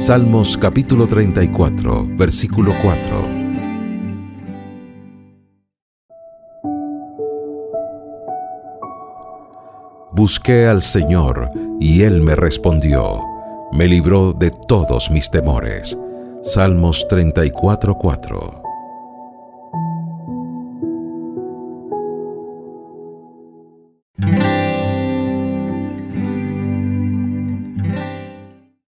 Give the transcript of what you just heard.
Salmos capítulo 34, versículo 4. Busqué al Señor y Él me respondió, me libró de todos mis temores. Salmos 34, 4.